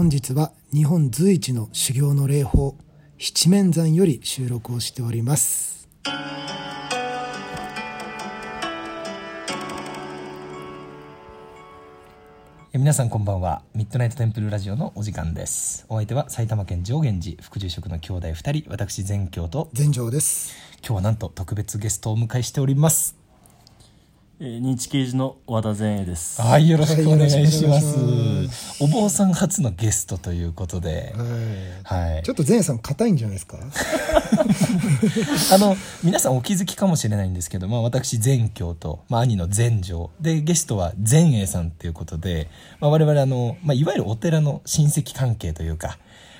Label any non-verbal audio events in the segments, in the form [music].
本日は日本随一の修行の霊法七面山より収録をしております。え皆さんこんばんは。ミッドナイトテンプルラジオのお時間です。お相手は埼玉県上元寺副住職の兄弟2人私善教と全城です。今日はなんと特別ゲストをお迎えしておりますえー認知刑事の和田善栄です。はいよろしくお願いします,、はいよろしくお坊さん初のゲストということで。はい。はい。ちょっと前さん硬いんじゃないですか？[laughs] あの皆さんお気づきかもしれないんですけど、まあ、私善教と、まあ、兄の善城でゲストは善栄さんということで、まあ、我々あの、まあ、いわゆるお寺の親戚関係というか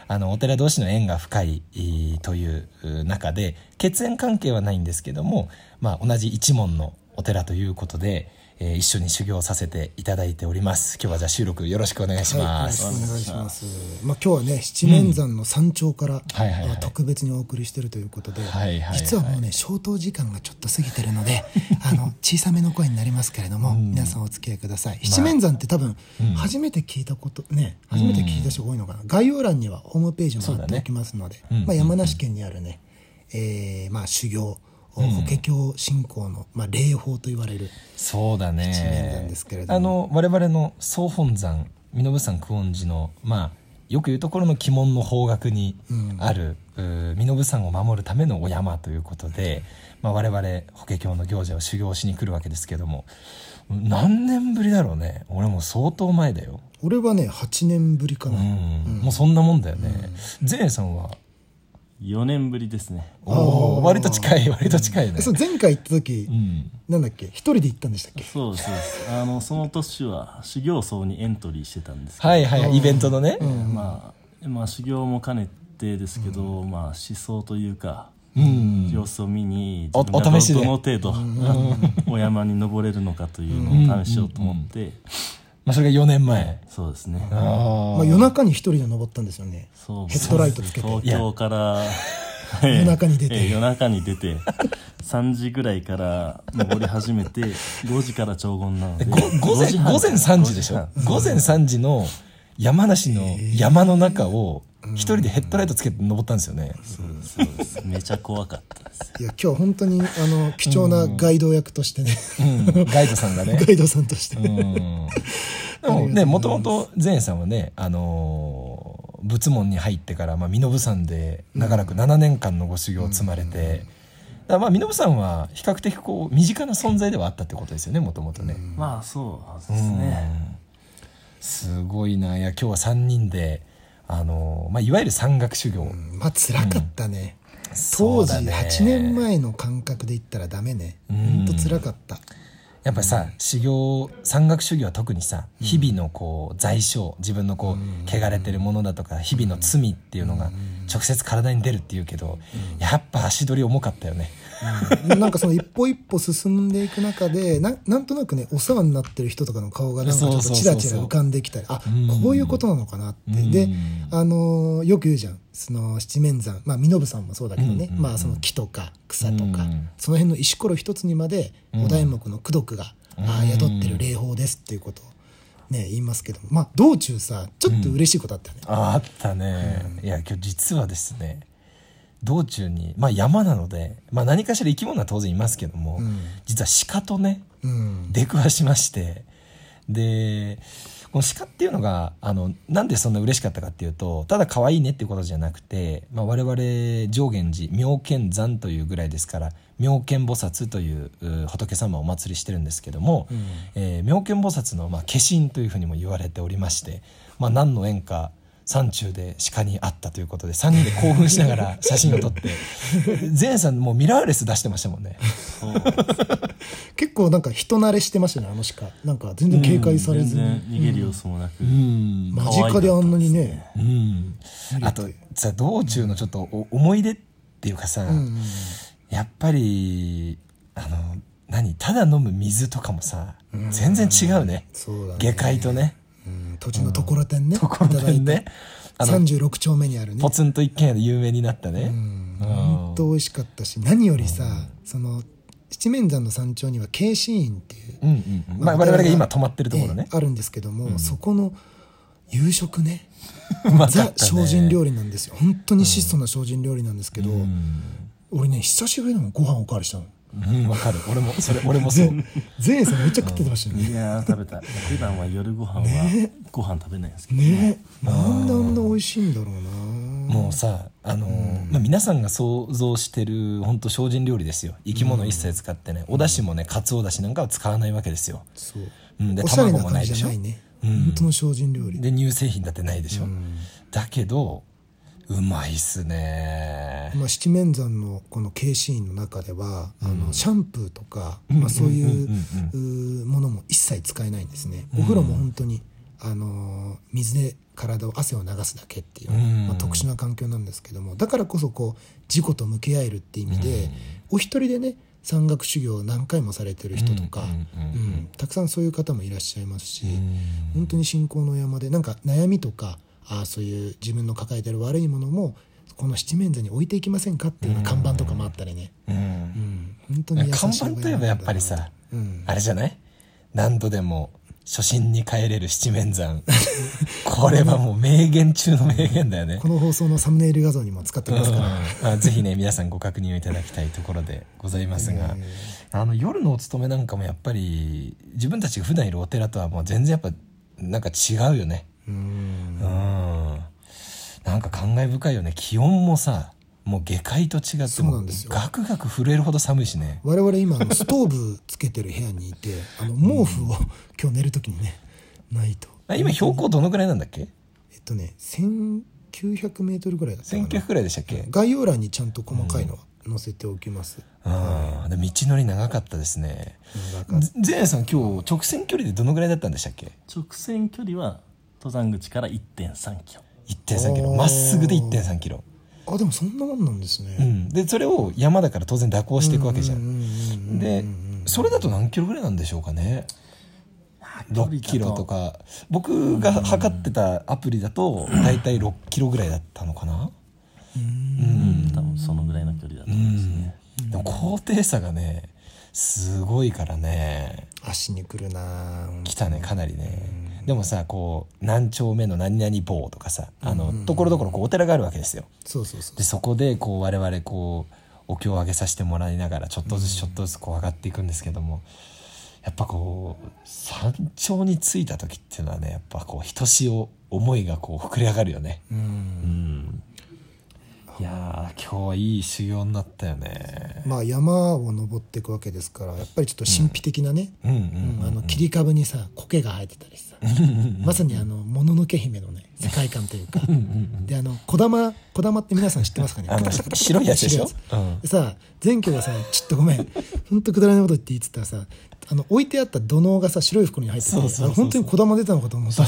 あのお寺同士の縁が深いえーというう中で血縁関係はないんですけども、まあ、同じ一門のお寺ということで、えー一緒に修行させていただいております。今日はじゃあ収録よろしくお願いします、くお願いします。まあ今日はね七面山の山頂から、はいはいはい。あの特別にお送りしてるということで、はいはいはい実はもうね消灯時間がちょっと過ぎてるので、[laughs] あの小さめの声になりますけれども、皆さんお付き合いください。七面山って多分、初めて聞いたことね初めて聞いた人が多いのかな。概要欄にはホームページも貼っておきますので、うん。まあ山梨県にあるね、えーまあ修行。法華経信仰の、まあ、霊法と言われるそうだね。なんですけれども。あの我々の総本山身延山久遠寺のまあよく言うところの鬼門の方角にある、うー身延山を守るためのお山ということで、まあ、我々法華経の行者を修行しに来るわけですけども何年ぶりだろうね。俺も相当前だよ、俺はね8年ぶりかな、うん。もうそんなもんだよね。善、さんは4年ぶりですね。おー。割と近い割と近いね。えそう前回行った時、うん。なんだっけ？一人で行ったんでしたっけ？そうです、そうです。あの、その年は修行僧にエントリーしてたんですけど、はいはいはいイベントのね、まあ、まあ、修行も兼ねてですけど、まあ、思想というか、うん。様子を見に、お自分がお試しで。どの程度、[laughs] お山に登れるのかというのを試しようと思って、まあ、それが4年前。そうですね。あまあ、夜中に一人で登ったんですよね。そう。ヘッドライトつけて。東京から、[laughs] 夜中に出て。ええ夜中に出て。3時ぐらいから登り始めて5時から長言なので。ご午前5時半午前3時でしょ？午前3時の山梨の山の中を一人でヘッドライトつけて登ったんですよね、そうですそうです。めちゃ怖かったですいや今日本当にあの貴重なガイド役としてね、うん、ガイドさんがね。[laughs] ガイドさんとして、うん。[laughs] でもねもともと善さんはね、あのー仏門に入ってから、まあ、身延山で長らく7年間のご修行を積まれて、まあ身延山は比較的こう身近な存在ではあったってことですよねもともとね、まあそうですね。すごいな。いや今日は3人で、あのーまあ、いわゆる山岳修行、まあ辛かったね、当時そうだね。8年前の感覚で言ったらダメね。本当辛かった。やっぱりさ、修行山岳修行は特にさ日々のこう罪障自分のこう汚れてるものだとか日々の罪っていうのが直接体に出るっていうけど、やっぱ足取り重かったよねなんかその一歩一歩進んでいく中でななんとなくねお世話になってる人とかの顔がなんかちょっとチラチラ浮かんできたりあこういうことなのかなって。であのーよく言うじゃん。その七面山。まあ身延山もそうだけどね、まあその木とか草とか、うんその辺の石ころ一つにまでお題目の功徳が、ああ宿ってる霊法ですっていうことをね言いますけども。まあ道中さちょっと嬉しいことあったよね、ああったね、いや今日実はですね道中にまあ山なので、まあ、何かしら生き物は当然いますけども、実は鹿とねうん。出くわしましてでこの鹿っていうのがあのなんでそんな嬉しかったかっていうとただ可愛いねっていうことじゃなくて、まあ、我々上元寺妙見山というぐらいですから妙見菩薩というう仏様をお祭りしてるんですけども、えー妙見菩薩の、まあ、化身というふうにも言われておりまして、まあ、何の縁か山中で鹿に会ったということで3人で興奮しながら [laughs] 写真を撮って前さんもうミラーレス出してましたもんね。結構なんか人慣れしてましたねあの鹿。なんか全然警戒されず全に、然逃げる様子もなく、うん。間近であんなにね。うん、あとさ道中のちょっとお思い出っていうかさ、うんやっぱりあの何ただ飲む水とかもさ、全然違うね。そうだね。下界とね。うん土地のところてんね、ところてんねあの36丁目にあるね。ポツンと一軒家で有名になったね、本当美味しかったし何よりさ、その七面山の山頂には慶心院っていう、うんうんうん。まあ、我々が今泊まってるところね。ええ、あるんですけども、そこの夕食ね [laughs] ザね。精進料理なんですよ。本当に質素な精進料理なんですけど、うん。俺ね久しぶりなのご飯おかわりしたのうんわかる。俺もそれ俺もそう。前衛さんめっちゃ食っててましたよね。いやー食べた普段は夜ご飯はご飯食べないんですけどね。なんであんな美味しいんだろうな。もうさあのーまあ、皆さんが想像してる本当精進料理ですよ。生き物一切使ってね、お出汁もねかつおだしなんかは使わないわけですよ、そう。うん、でおしゃれ卵もないでしょ。じゃないね、うん。本当の精進料理。で乳製品だってないでしょ、うん。だけどうまいっすね。まあ、七面山のこの経シーンの中では、あのシャンプーとか、うん。まあ、そういうものも一切使えないんですね、お風呂も本当にあのー水で体を汗を流すだけっていう、うん。まあ、特殊な環境なんですけどもだからこそこう事故と向き合えるっていう意味で、お一人でね山岳修行を何回もされてる人とか、うん。うん。うん。うん。たくさんそういう方もいらっしゃいますし、うん。本当に信仰の山でなんか悩みとかあーそういう自分の抱えてる悪いものもこの七面座に置いていきませんかっていうような看板とかもあったりね、うん。うん、本当に看板といえばやっぱりさ、うん。あれじゃない？何度でも初心に帰れる七面山。[laughs] これはもう名言中の名言だよね。この放送のサムネイル画像にも使ってますから、うん。あぜひね皆さんご確認をいただきたいところでございますが、あの夜のお勤めなんかもやっぱり自分たちが普段いるお寺とはもう全然やっぱなんか違うよねうん。うん。なんか感慨深いよね。気温もさもう下界と違ってそうもなんですよ。ガクガク震えるほど寒いしね。我々今ストーブつけてる部屋にいてあの毛布を今日寝る時にねないと。あ今標高どのぐらいなんだっけ？えっとね1900メートルぐらいだったかな。1900ぐらいでしたっけ？概要欄にちゃんと細かいのは載せておきます、うん。で道のり長かったですね。前夜さん今日直線距離でどのぐらいだったんでしたっけ？直線距離は登山口から1 3キロ。1.3キロ。まっすぐで1.3キロ。あでもそんなもんなんですね、うん、でそれを山だから当然蛇行していくわけじゃうんでそれだと何キロぐらいなんでしょうかね。6キロとか。僕が測ってたアプリだと大体6キロぐらいだったのかな。うん。多分そのぐらいの距離だとう思いますん。ね、でも高低差がねすごいからね。足にくるなぁ。来たねかなりねでもさこう何丁目の何々坊とかさあのところどころこうお寺があるわけですよ。そうそうそう。でそこでこう我々こうお経を上げさせてもらいながらちょっとずつちょっとずつこう上がっていくんですけどもやっぱこう山頂に着いた時っていうのはねやっぱこうひとしお思いがこう膨れ上がるよね。うん。うんいやー今日はいい修行になったよね。まあ山を登っていくわけですからやっぱりちょっと神秘的なね、切り株にさ苔が生えてたりさまさにあのもののけ姫のね世界観というか。であの小玉小玉って皆さん知ってますかね？白いやつでしょ？うんでさ前居がさちょっとごめん。本当くだらないこと言って言ってたらさあの置いてあった土のうがさ白い袋に入ってて本当に小玉出たのかと思った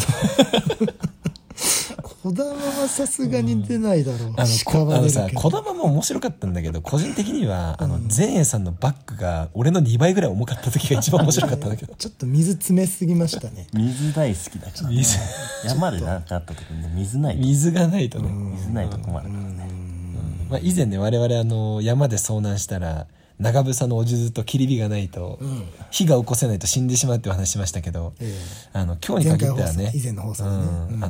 小玉はさすがに出ないだろう、あの鹿はこあのさ児玉も面白かったんだけど個人的にはあの前衛さんのバッグが俺の2倍ぐらい重かった時が一番面白かったんだけど。[laughs] ちょっと水詰めすぎましたね。水大好きだから、ね、水山で何かあった時にね水ないと。水がないとね、水ないと困るからね。まあ、以前ね我々あの山で遭難したら長房のお数珠と切り火がないと、ん。火が起こせないと死んでしまうっていう話しましたけど、えあの今日に限ってはね以前の放送あ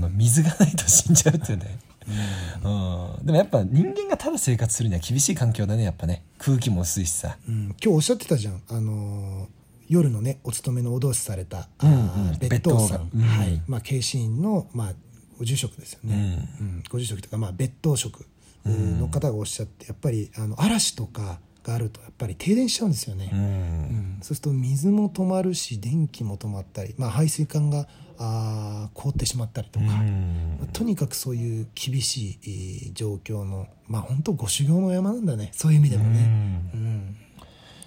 の水がないと死んじゃうっていうね、うん。でもやっぱ人間がただ生活するには厳しい環境だねやっぱね。空気も薄いしさ。うん、今日おっしゃってたじゃん。あのー夜のねお勤めのお通しされた、うんうん。別当さん、はい。まあ慶心院の、まあ、ご住職ですよね、うん。ご住職というか、まあ、別当職の方がおっしゃってやっぱりあの嵐とかがあるとやっぱり停電しちゃうんですよね、うん。うん。そうすると水も止まるし電気も止まったり、まあ、排水管があー凍ってしまったりとか、うん。まあとにかくそういう厳しいえー状況のまあ本当ご修行の山なんだね。そういう意味でもね。うん。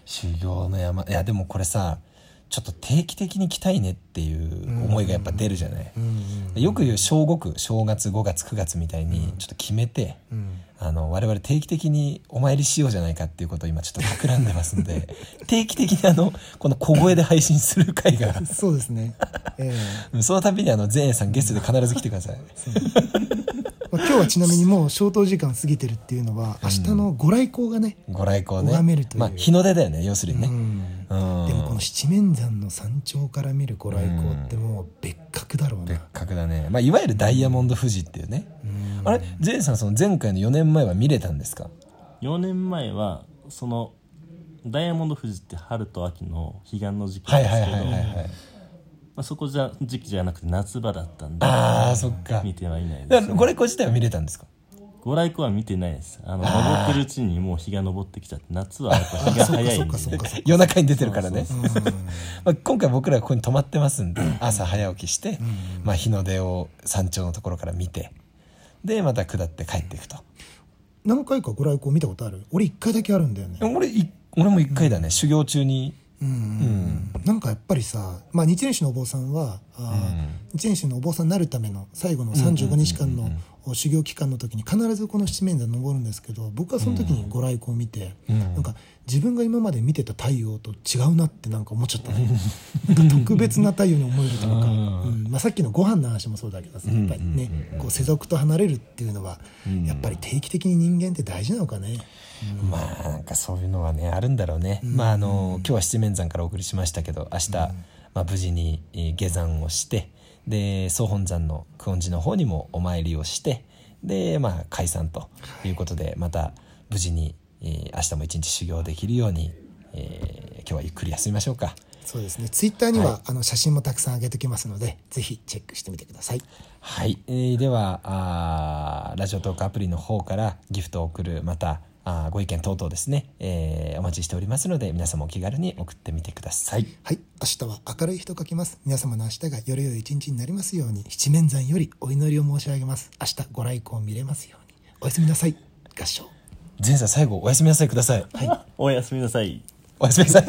修行の山。いやでもこれさちょっと定期的に来たいねっていう思いがやっぱ出るじゃない、うんよく言う小5区正月5月9月みたいにちょっと決めて、うん。あの我々定期的にお参りしようじゃないかっていうことを今ちょっと企んでますんで [laughs] 定期的にあのこの小声で配信する回が。そうですね。ええ。その度にあの前衛さんゲストで必ず来てください。まあ、今日はちなみにもう消灯時間過ぎてるっていうのは、明日のご来光がね、ご来光ね。拝めるという。まあ日の出だよね要するにね、うんうんでもこの七面山の山頂から見るご来光ってもう別格だろうな。別格だね、まあ、いわゆるダイヤモンド富士っていうね。あれ？ゼンさんその前回の4年前は見れたんですか？4年前はそのダイヤモンド富士って春と秋の彼岸の時期ですけどはいまあそこじゃ時期じゃなくて夏場だったんでああそっか。見てはいないだです、これこ自体は見れたんですか？ご来光は見てないです。あの登ってるうちにもう日が昇ってきちゃって夏はやっぱ日が早いんで。夜中に出てるからね。まあ、今回僕らここに泊まってますんで朝早起きして、まあ、日の出を山頂のところから見てでまた下って帰っていくと。何回かご来光見たことある？俺一回だけあるんだよね。俺い俺も一回だね、修行中に。うんなんかやっぱりさ、まあ、日蓮宗のお坊さんは、あー日蓮宗のお坊さんになるための最後の35日間の修行期間の時に必ずこの七面山登るんですけど僕はその時にご来光を見て、なんか自分が今まで見てた太陽と違うなってなんか思っちゃったね。なんか特別な太陽に思えるというか、うん。まあ、さっきのご飯の話もそうだけどさやっぱりねこう世俗と離れるっていうのはやっぱり定期的に人間って大事なのかね。まあなんかそういうのはねあるんだろうね、まああの今日は七面山からお送りしましたけど明日、まあ、無事にえー下山をしてで総本山の久遠寺の方にもお参りをしてでまあ解散ということでまた無事に、えー明日も一日修行できるように、えー今日はゆっくり休みましょうかそうですね。ツイッターには、はいあの写真もたくさん上げておきますので、ぜひチェックしてみてください。はい、えーではあーラジオトークアプリの方からギフトを送るまたあーご意見等々ですね、えーお待ちしておりますので皆様お気軽に送ってみてくださいはい。明日は明るい日と書きます。皆様の明日がより良い一日になりますように、七面山よりお祈りを申し上げます。明日ご来光見れますように。おやすみなさい。合唱。前さん最後おやすみなさいくださいおやすみなさいおやすみなさい